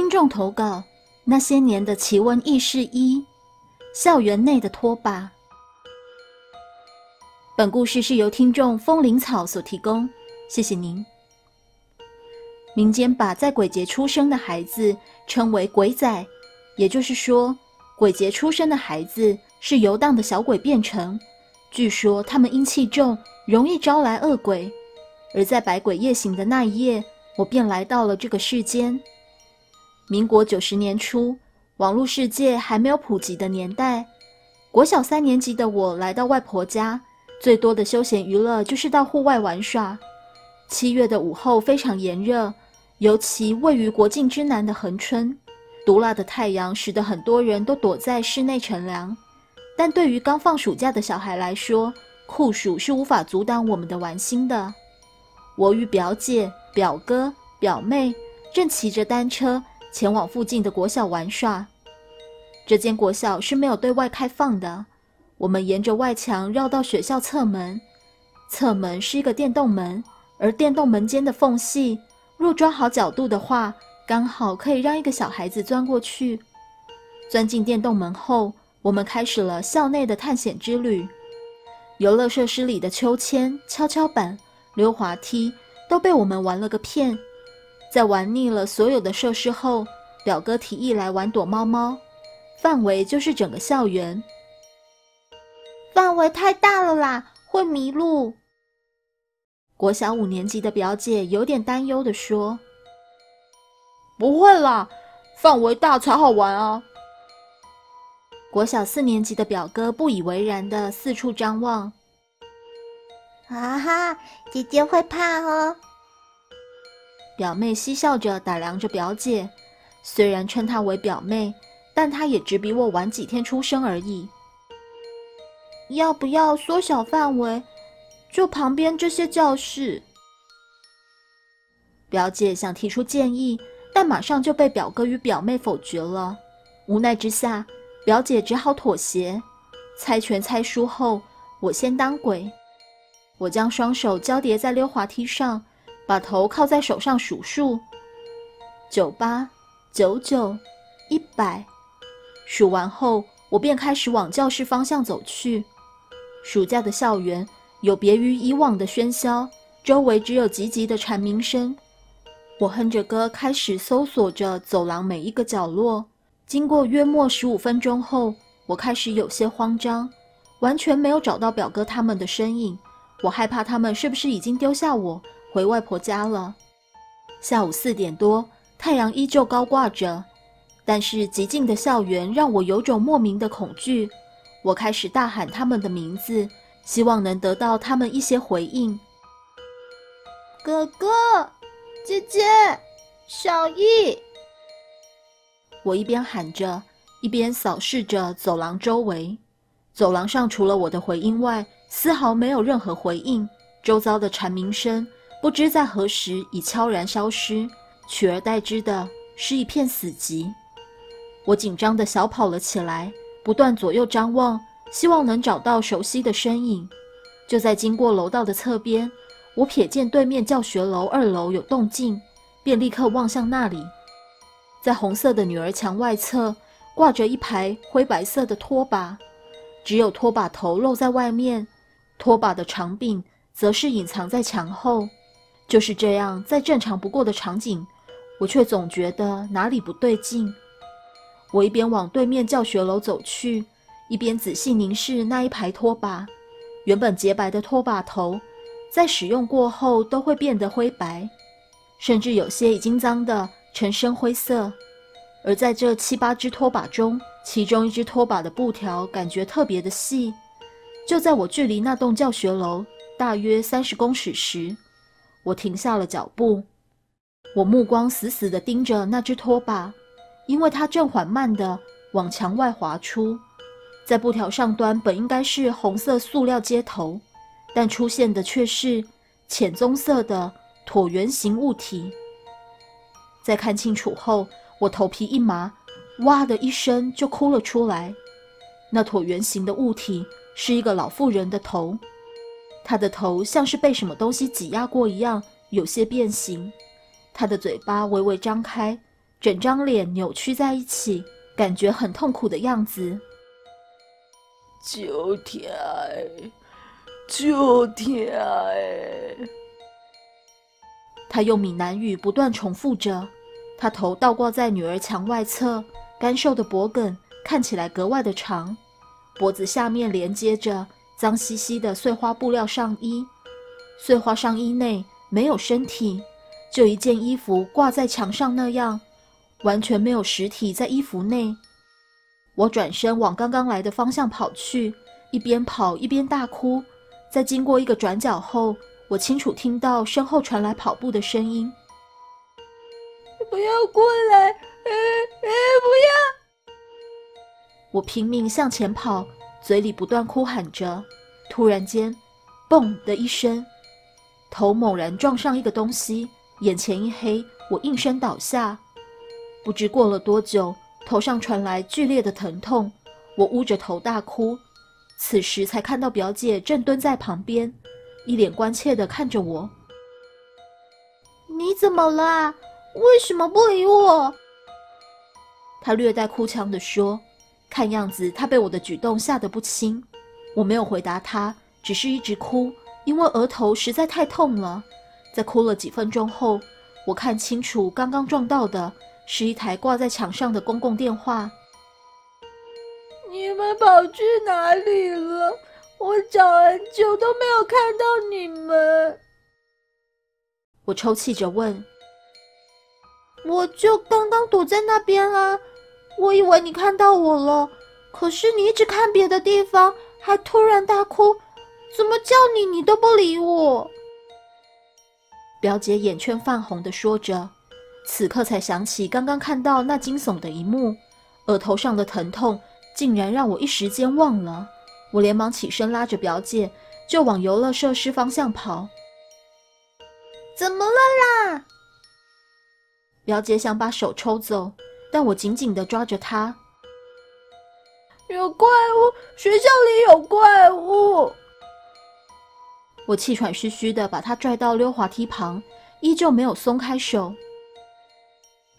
听众投稿：那些年的奇闻异事一，校园内的拖把。本故事是由听众风铃草所提供，谢谢您。民间把在鬼节出生的孩子称为鬼仔，也就是说，鬼节出生的孩子是游荡的小鬼变成。据说他们阴气重，容易招来恶鬼。而在百鬼夜行的那一夜，我便来到了这个世间。民国九十年初，网络世界还没有普及的年代，国小三年级的我来到外婆家，最多的休闲娱乐就是到户外玩耍。七月的午后非常炎热，尤其位于国境之南的恒春，毒辣的太阳使得很多人都躲在室内乘凉。但对于刚放暑假的小孩来说，酷暑是无法阻挡我们的玩心的。我与表姐、表哥、表妹正骑着单车前往附近的国小玩耍。这间国小是没有对外开放的。我们沿着外墙绕到学校侧门，侧门是一个电动门，而电动门间的缝隙，若抓好角度的话，刚好可以让一个小孩子钻过去。钻进电动门后，我们开始了校内的探险之旅。游乐设施里的秋千、跷跷板。溜滑梯都被我们玩了个遍，在玩腻了所有的设施后，表哥提议来玩躲猫猫，范围就是整个校园。范围太大了啦，会迷路。国小五年级的表姐有点担忧的说：“不会啦，范围大才好玩啊。”国小四年级的表哥不以为然的四处张望。啊哈，姐姐会怕哦。表妹嬉笑着打量着表姐，虽然称她为表妹，但她也只比我晚几天出生而已。要不要缩小范围，就旁边这些教室？表姐想提出建议，但马上就被表哥与表妹否决了。无奈之下，表姐只好妥协。猜拳猜输后，我先当鬼。我将双手交叠在溜滑梯上，把头靠在手上数数：九八九九一百。数完后，我便开始往教室方向走去。暑假的校园有别于以往的喧嚣，周围只有急急的蝉鸣声。我哼着歌，开始搜索着走廊每一个角落。经过约莫十五分钟后，我开始有些慌张，完全没有找到表哥他们的身影。我害怕他们是不是已经丢下我回外婆家了？下午四点多，太阳依旧高挂着，但是寂静的校园让我有种莫名的恐惧。我开始大喊他们的名字，希望能得到他们一些回应。哥哥，姐姐，小易。我一边喊着，一边扫视着走廊周围。走廊上除了我的回音外，丝毫没有任何回应，周遭的蝉鸣声不知在何时已悄然消失，取而代之的是一片死寂。我紧张地小跑了起来，不断左右张望，希望能找到熟悉的身影。就在经过楼道的侧边，我瞥见对面教学楼二楼有动静，便立刻望向那里。在红色的女儿墙外侧，挂着一排灰白色的拖把，只有拖把头露在外面。拖把的长柄则是隐藏在墙后，就是这样，再正常不过的场景，我却总觉得哪里不对劲。我一边往对面教学楼走去，一边仔细凝视那一排拖把。原本洁白的拖把头，在使用过后都会变得灰白，甚至有些已经脏的呈深灰色。而在这七八只拖把中，其中一只拖把的布条感觉特别的细。就在我距离那栋教学楼大约三十公尺时，我停下了脚步。我目光死死地盯着那只拖把，因为它正缓慢地往墙外滑出。在布条上端本应该是红色塑料接头，但出现的却是浅棕色的椭圆形物体。在看清楚后，我头皮一麻，哇的一声就哭了出来。那椭圆形的物体。是一个老妇人的头，她的头像是被什么东西挤压过一样，有些变形。他的嘴巴微微张开，整张脸扭曲在一起，感觉很痛苦的样子。九天，九天。他用闽南语不断重复着，他头倒挂在女儿墙外侧，干瘦的脖梗看起来格外的长，脖子下面连接着脏兮兮的碎花布料上衣，碎花上衣内没有身体，就一件衣服挂在墙上那样，完全没有实体在衣服内。我转身往刚刚来的方向跑去，一边跑一边大哭，在经过一个转角后。我清楚听到身后传来跑步的声音。不要过来！哎哎，不要！我拼命向前跑，嘴里不断哭喊着。突然间，嘣的一声，头猛然撞上一个东西，眼前一黑，我应声倒下。不知过了多久，头上传来剧烈的疼痛，我捂着头大哭。此时才看到表姐正蹲在旁边。一脸关切的看着我，你怎么了？为什么不理我？他略带哭腔的说，看样子他被我的举动吓得不轻。我没有回答他，只是一直哭，因为额头实在太痛了。在哭了几分钟后，我看清楚刚刚撞到的是一台挂在墙上的公共电话。你们跑去哪里了？我找很久都没有看到你们，我抽泣着问：“我就刚刚躲在那边啊，我以为你看到我了，可是你一直看别的地方，还突然大哭，怎么叫你你都不理我？”表姐眼圈泛红的说着，此刻才想起刚刚看到那惊悚的一幕，额头上的疼痛竟然让我一时间忘了。我连忙起身，拉着表姐就往游乐设施方向跑。怎么了啦？表姐想把手抽走，但我紧紧的抓着她。有怪物！学校里有怪物！我气喘吁吁的把她拽到溜滑梯旁，依旧没有松开手。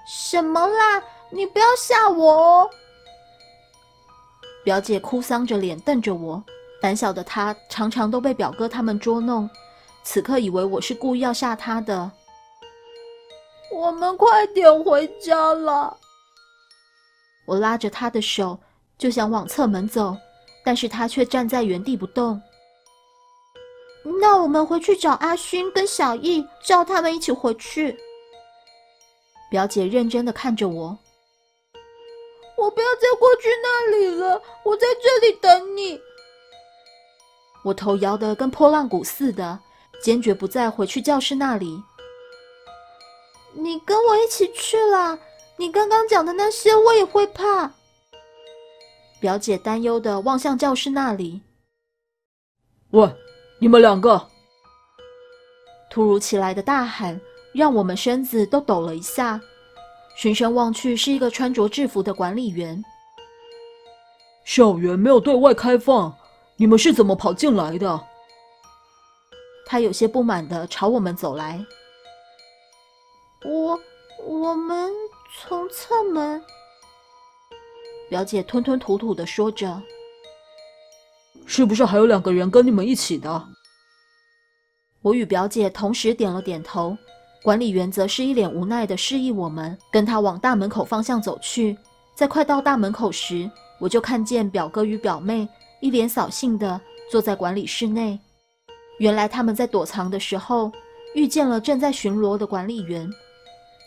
什么啦？你不要吓我哦！表姐哭丧着脸瞪着我，胆小的她常常都被表哥他们捉弄，此刻以为我是故意要吓她的。我们快点回家了。我拉着她的手就想往侧门走，但是她却站在原地不动。那我们回去找阿勋跟小易，叫他们一起回去。表姐认真的看着我。我不要再过去那里了，我在这里等你。我头摇得跟破浪鼓似的，坚决不再回去教室那里。你跟我一起去啦！你刚刚讲的那些我也会怕。表姐担忧的望向教室那里。喂，你们两个！突如其来的大喊让我们身子都抖了一下。循声望去，是一个穿着制服的管理员。校园没有对外开放，你们是怎么跑进来的？他有些不满的朝我们走来。我我们从侧门。表姐吞吞吐吐的说着。是不是还有两个人跟你们一起的？我与表姐同时点了点头。管理员则是一脸无奈的示意我们跟他往大门口方向走去。在快到大门口时，我就看见表哥与表妹一脸扫兴的坐在管理室内。原来他们在躲藏的时候遇见了正在巡逻的管理员，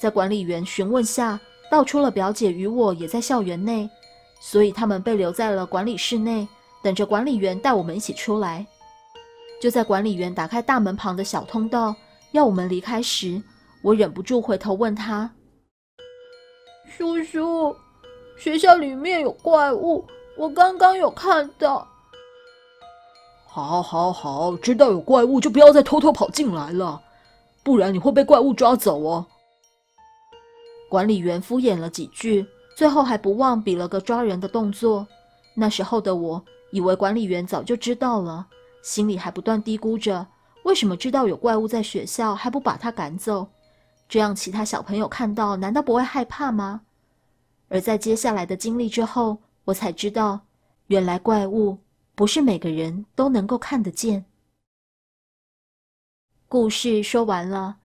在管理员询问下，道出了表姐与我也在校园内，所以他们被留在了管理室内，等着管理员带我们一起出来。就在管理员打开大门旁的小通道。要我们离开时，我忍不住回头问他：“叔叔，学校里面有怪物，我刚刚有看到。”“好，好，好，知道有怪物就不要再偷偷跑进来了，不然你会被怪物抓走哦。”管理员敷衍了几句最后还不忘比了个抓人的动作。那时候的我以为管理员早就知道了心里还不断嘀咕着为什么知道有怪物在学校还不把他赶走？这样其他小朋友看到难道不会害怕吗？而在接下来的经历之后我才知道原来怪物不是每个人都能够看得见。故事说完了